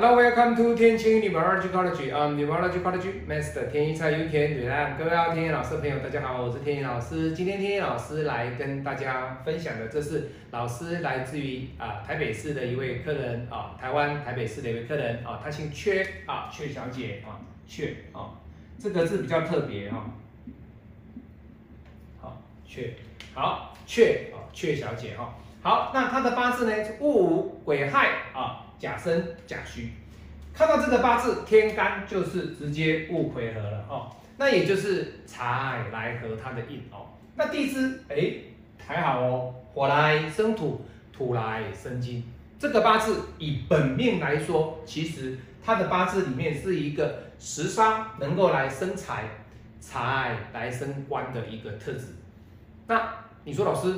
Hello, welcome to 天晴 Numerology College. I'm Neurology College Master 天一蔡 U 田吕兰。各位好，天一老师朋友，大家好，我是天一老师。今天天一老师来跟大家分享的，这是老师来自于啊台北市的一位客人啊，台湾台北市的一位客人啊，他姓阙啊，阙小姐啊，阙啊，这个字比较特别哈。好，阙，好，阙啊，阙小姐哈。好，那她的八字呢？戊午癸亥啊。甲申甲戌，看到这个八字天干就是直接戊癸合了哦，那也就是财来合它的印哦。那地支哎还好哦，火来生土，土来生金。这个八字以本命来说，其实它的八字里面是一个食伤能够来生财，财来生官的一个特质。那你说老师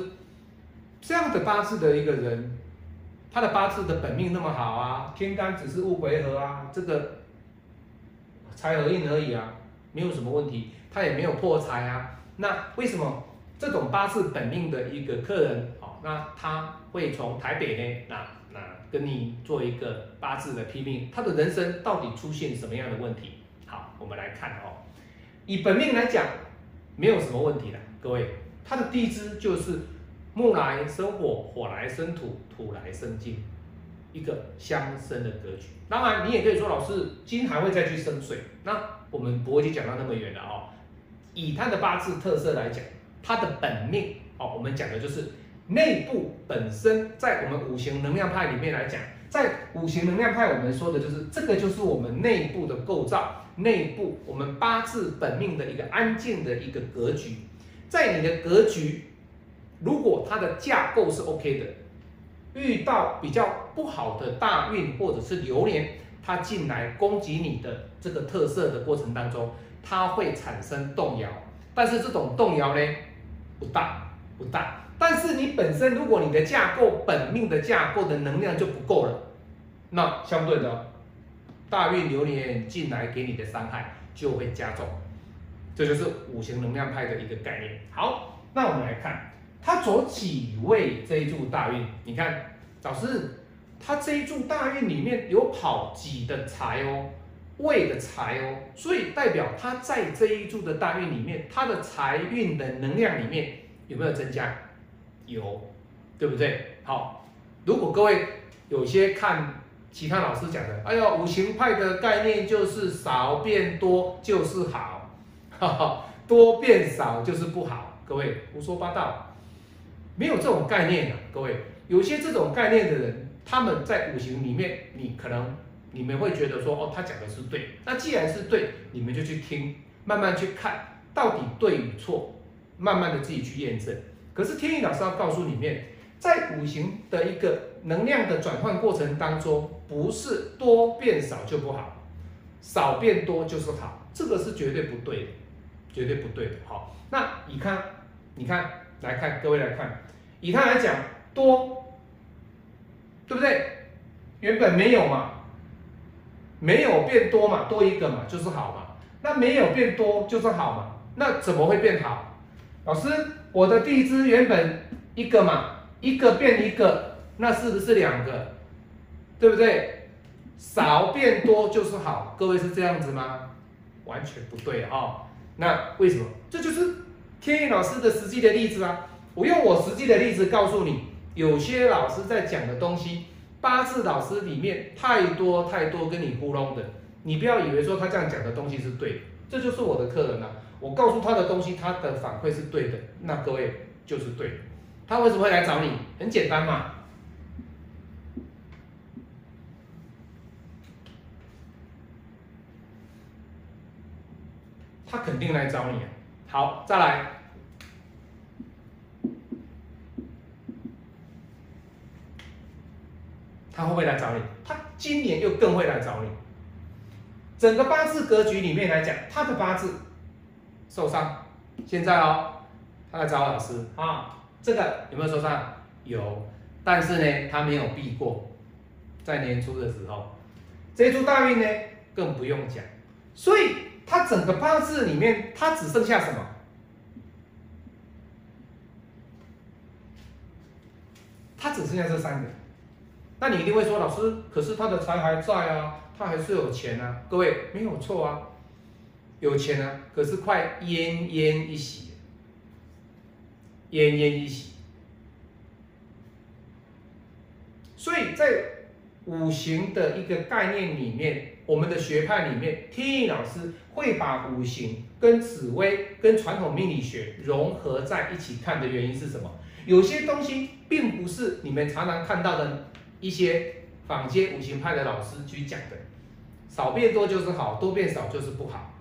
这样的八字的一个人？他的八字的本命那么好啊，天干只是戊癸合啊，这个财合印而已啊，没有什么问题，他也没有破财啊。那为什么这种八字本命的一个客人，好，那他会从台北呢？那那跟你做一个八字的批命，他的人生到底出现什么样的问题？好，我们来看哦，以本命来讲，没有什么问题的，各位，他的地支就是。木来生火，火来生土，土来生金，一个相生的格局。当然，你也可以说，老师金还会再去生水。那我们不会去讲到那么远的哦。以他的八字特色来讲，他的本命哦，我们讲的就是内部本身，在我们五行能量派里面来讲，在五行能量派，我们说的就是这个就是我们内部的构造，内部我们八字本命的一个安静的一个格局，在你的格局。如果它的架构是 OK 的，遇到比较不好的大运或者是流年，它进来攻击你的这个特色的过程当中，它会产生动摇。但是这种动摇呢，不大不大。但是你本身如果你的架构本命的架构的能量就不够了，那相对的，大运流年进来给你的伤害就会加重。这就是五行能量派的一个概念。好，那我们来看。他走几位这一柱大运？你看，老师，他这一柱大运里面有跑几的财哦，位的财哦，所以代表他在这一柱的大运里面，他的财运的能量里面有没有增加？有，对不对？好，如果各位有些看其他老师讲的，哎呦，五行派的概念就是少变多就是好，哈哈，多变少就是不好，各位胡说八道。没有这种概念的，各位，有些这种概念的人，他们在五行里面，你可能你们会觉得说，哦，他讲的是对。那既然是对，你们就去听，慢慢去看到底对与错，慢慢的自己去验证。可是天意老师要告诉你们，在五行的一个能量的转换过程当中，不是多变少就不好，少变多就是好，这个是绝对不对的，绝对不对的。好，那你看，你看。来看，各位来看，以它来讲多，对不对？原本没有嘛，没有变多嘛，多一个嘛就是好嘛。那没有变多就是好嘛，那怎么会变好？老师，我的地支原本一个嘛，一个变一个，那是不是两个？对不对？少变多就是好，各位是这样子吗？完全不对啊！那为什么？这就是。天意老师的实际的例子啊，我用我实际的例子告诉你，有些老师在讲的东西，八字老师里面太多太多跟你糊弄的，你不要以为说他这样讲的东西是对的，这就是我的客人啊，我告诉他的东西，他的反馈是对的，那各位就是对，他为什么会来找你？很简单嘛，他肯定来找你。啊好，再来，他会不会来找你？他今年又更会来找你。整个八字格局里面来讲，他的八字受伤，现在哦，他来找老师啊，这个有没有受伤？有，但是呢，他没有避过，在年初的时候，这一出大运呢，更不用讲，所以。他整个八字里面，他只剩下什么？他只剩下这三个。那你一定会说，老师，可是他的财还在啊，他还是有钱啊。各位没有错啊，有钱啊，可是快奄奄一息，奄奄一息。所以在五行的一个概念里面，我们的学派里面，天意老师会把五行跟紫微跟传统命理学融合在一起看的原因是什么？有些东西并不是你们常常看到的一些坊间五行派的老师去讲的，少变多就是好，多变少就是不好，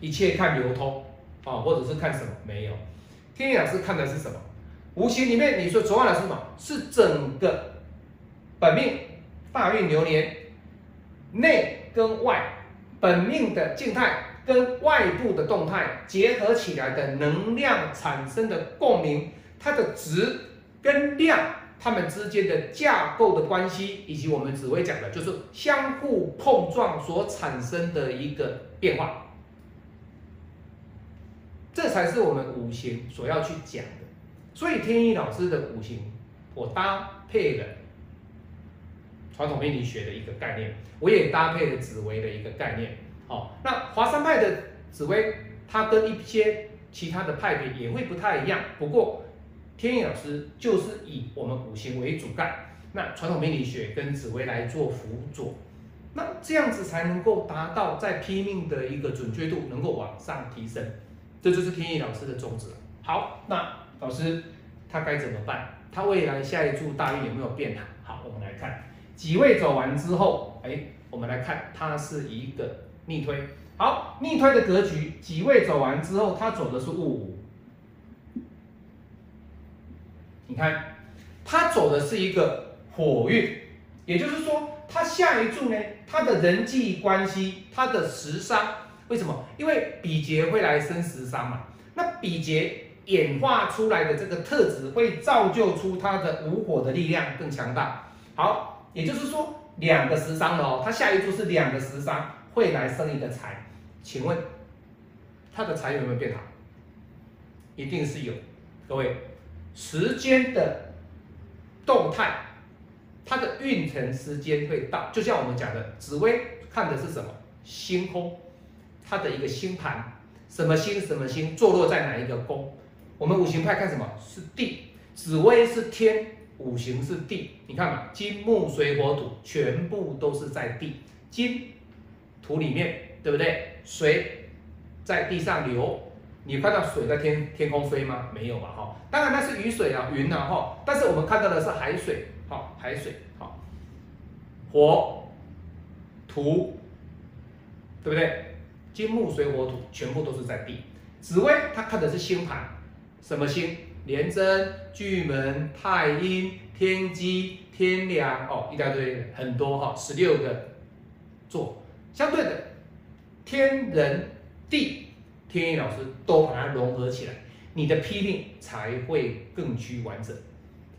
一切看流通啊，或者是看什么？没有，天意老师看的是什么？五行里面你说昨晚的是什么？是整个。本命大运流年，内跟外，本命的静态跟外部的动态结合起来的能量产生的共鸣，它的值跟量，它们之间的架构的关系，以及我们只会讲的就是相互碰撞所产生的一个变化，这才是我们五行所要去讲的。所以天一老师的五行，我搭配了。传统命理学的一个概念，我也搭配了紫薇的一个概念。好，那华山派的紫薇，它跟一些其他的派别也会不太一样。不过，天意老师就是以我们五行为主干，那传统命理学跟紫薇来做辅佐，那这样子才能够达到在拼命的一个准确度能够往上提升。这就是天意老师的宗旨。好，那老师他该怎么办？他未来下一柱大运有没有变好？好，我们来看。几位走完之后，哎，我们来看，它是一个逆推。好，逆推的格局，几位走完之后，它走的是戊。你看，它走的是一个火运，也就是说，它下一柱呢，它的人际关系，它的食伤，为什么？因为比劫会来生食伤嘛。那比劫演化出来的这个特质，会造就出它的无火的力量更强大。好。也就是说，两个食伤了哦，他下一柱是两个食伤，会来生一个财。请问他的财有没有变好？一定是有。各位，时间的动态，它的运程时间会到，就像我们讲的，紫薇看的是什么？星空，它的一个星盘，什么星什么星坐落在哪一个宫？我们五行派看什么？是地，紫薇是天。五行是地，你看嘛，金木水火土全部都是在地，金土里面，对不对？水在地上流，你看到水在天天空飞吗？没有嘛，哈，当然那是雨水啊，云啊，哈，但是我们看到的是海水，好，海水，好，火土，对不对？金木水火土全部都是在地，紫薇它看的是星盘，什么星？廉贞、巨门、太阴、天机、天梁，哦，一大堆很多哈，十六个座。相对的，天人地，天意老师都把它融合起来，你的批命才会更趋完整。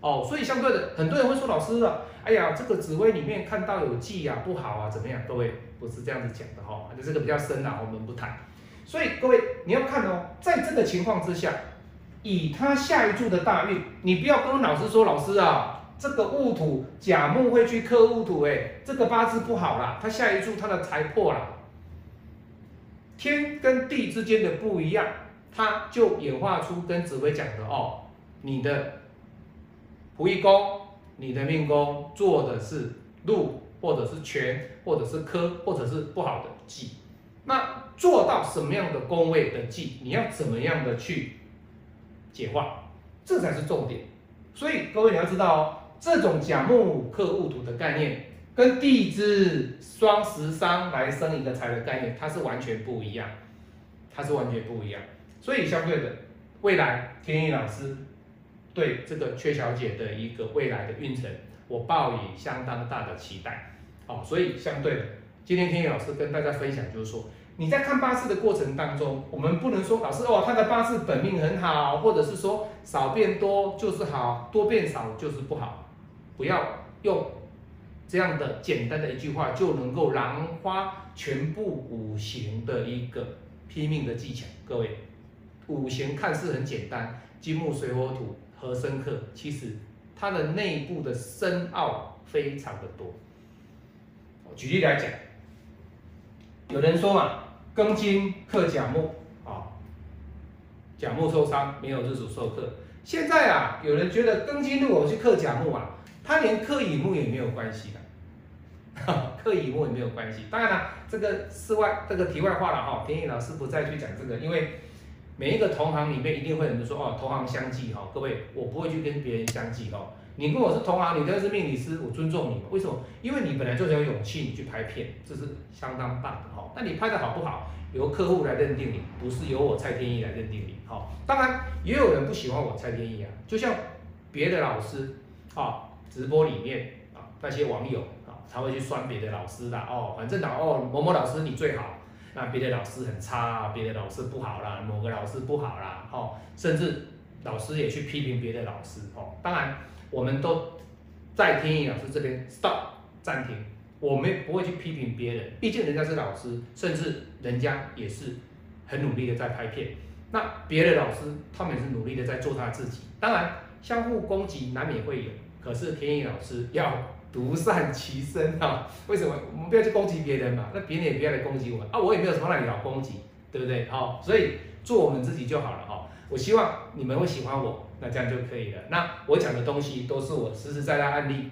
哦，所以相对的，很多人会说老师啊，哎呀，这个紫薇里面看到有忌啊，不好啊，怎么样？各位不是这样子讲的哈，这个比较深啊，我们不谈。所以各位你要看哦，在这个情况之下。以他下一柱的大运，你不要跟老师说，老师啊，这个戊土甲木会去克戊土，哎，这个八字不好啦，他下一柱他的财破了。天跟地之间的不一样，他就演化出跟紫薇讲的哦，你的仆役宫，你的命宫做的是禄，或者是权，或者是科，或者是不好的忌，那做到什么样的宫位的忌，你要怎么样的去？解化，这才是重点。所以各位你要知道哦，这种甲木克戊土的概念，跟地支双十三来生一个财的概念，它是完全不一样，它是完全不一样。所以相对的，未来天意老师对这个阙小姐的一个未来的运程，我抱以相当大的期待。好，所以相对的，今天天意老师跟大家分享就是说。你在看八字的过程当中，我们不能说老师哦，他的八字本命很好，或者是说少变多就是好，多变少就是不好。不要用这样的简单的一句话就能够囊花全部五行的一个拼命的技巧。各位，五行看似很简单，金木水火土和生克，其实它的内部的深奥非常的多。举例来讲，有人说嘛，庚金克甲木啊，甲木受伤，没有日主受克。现在啊，有人觉得庚金如果去克甲木啊，他连克乙木也没有关系的，克乙木也没有关系。当然了，这个室外这个题外话了哈，天意老师不再去讲这个，因为每一个同行里面一定会有人说哦，同行相忌哈，各位我不会去跟别人相忌哈。你跟我是同行，你都是命理师，我尊重你。为什么？因为你本来就很有勇气，你去拍片，这是相当棒的哈。那你拍的好不好，由客户来认定你，不是由我蔡天意来认定你。好，当然也有人不喜欢我蔡天意啊，就像别的老师啊，直播里面啊那些网友啊，才会去酸别的老师的哦。反正老哦某某老师你最好，那别的老师很差，别的老师不好啦，某个老师不好啦，哦，甚至老师也去批评别的老师哦。当然。我们都在天意老师这边 stop 暂停，我们不会去批评别人，毕竟人家是老师，甚至人家也是很努力的在拍片。那别的老师他们也是努力的在做他自己，当然相互攻击难免会有，可是天意老师要独善其身啊！为什么？我们不要去攻击别人嘛，那别人也不要来攻击我啊！我也没有什么让你好攻击，对不对？好，所以做我们自己就好了哈。我希望你们会喜欢我。那这样就可以了。那我讲的东西都是我实实在在案例，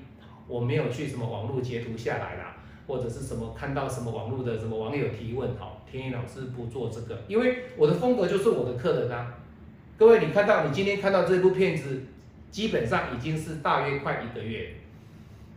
我没有去什么网络截图下来啦，或者是什么看到什么网络的什么网友提问，好，天意老师不做这个，因为我的风格就是我的客人啊。各位，你看到你今天看到这部片子，基本上已经是大约快一个月，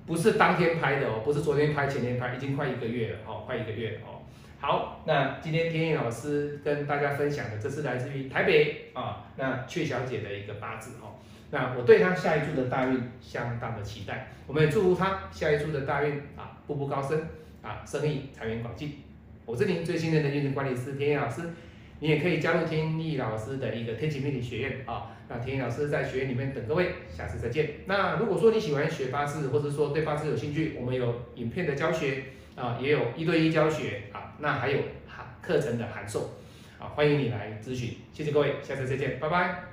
不是当天拍的哦，不是昨天拍前天拍，已经快一个月了哦，快一个月了哦。好，那今天天意老师跟大家分享的，这是来自于台北啊，那阙小姐的一个八字哦。那我对她下一柱的大运相当的期待，我们也祝福她下一柱的大运啊，步步高升啊，生意财源广进。我是您最信任的运程管理师天意老师，你也可以加入天意老师的一个天启命理学院啊。那天意老师在学院里面等各位，下次再见。那如果说你喜欢学八字，或者说对八字有兴趣，我们有影片的教学。啊，也有一对一教学啊，那还有函课程的函授啊，欢迎你来咨询，谢谢各位，下次再见，拜拜。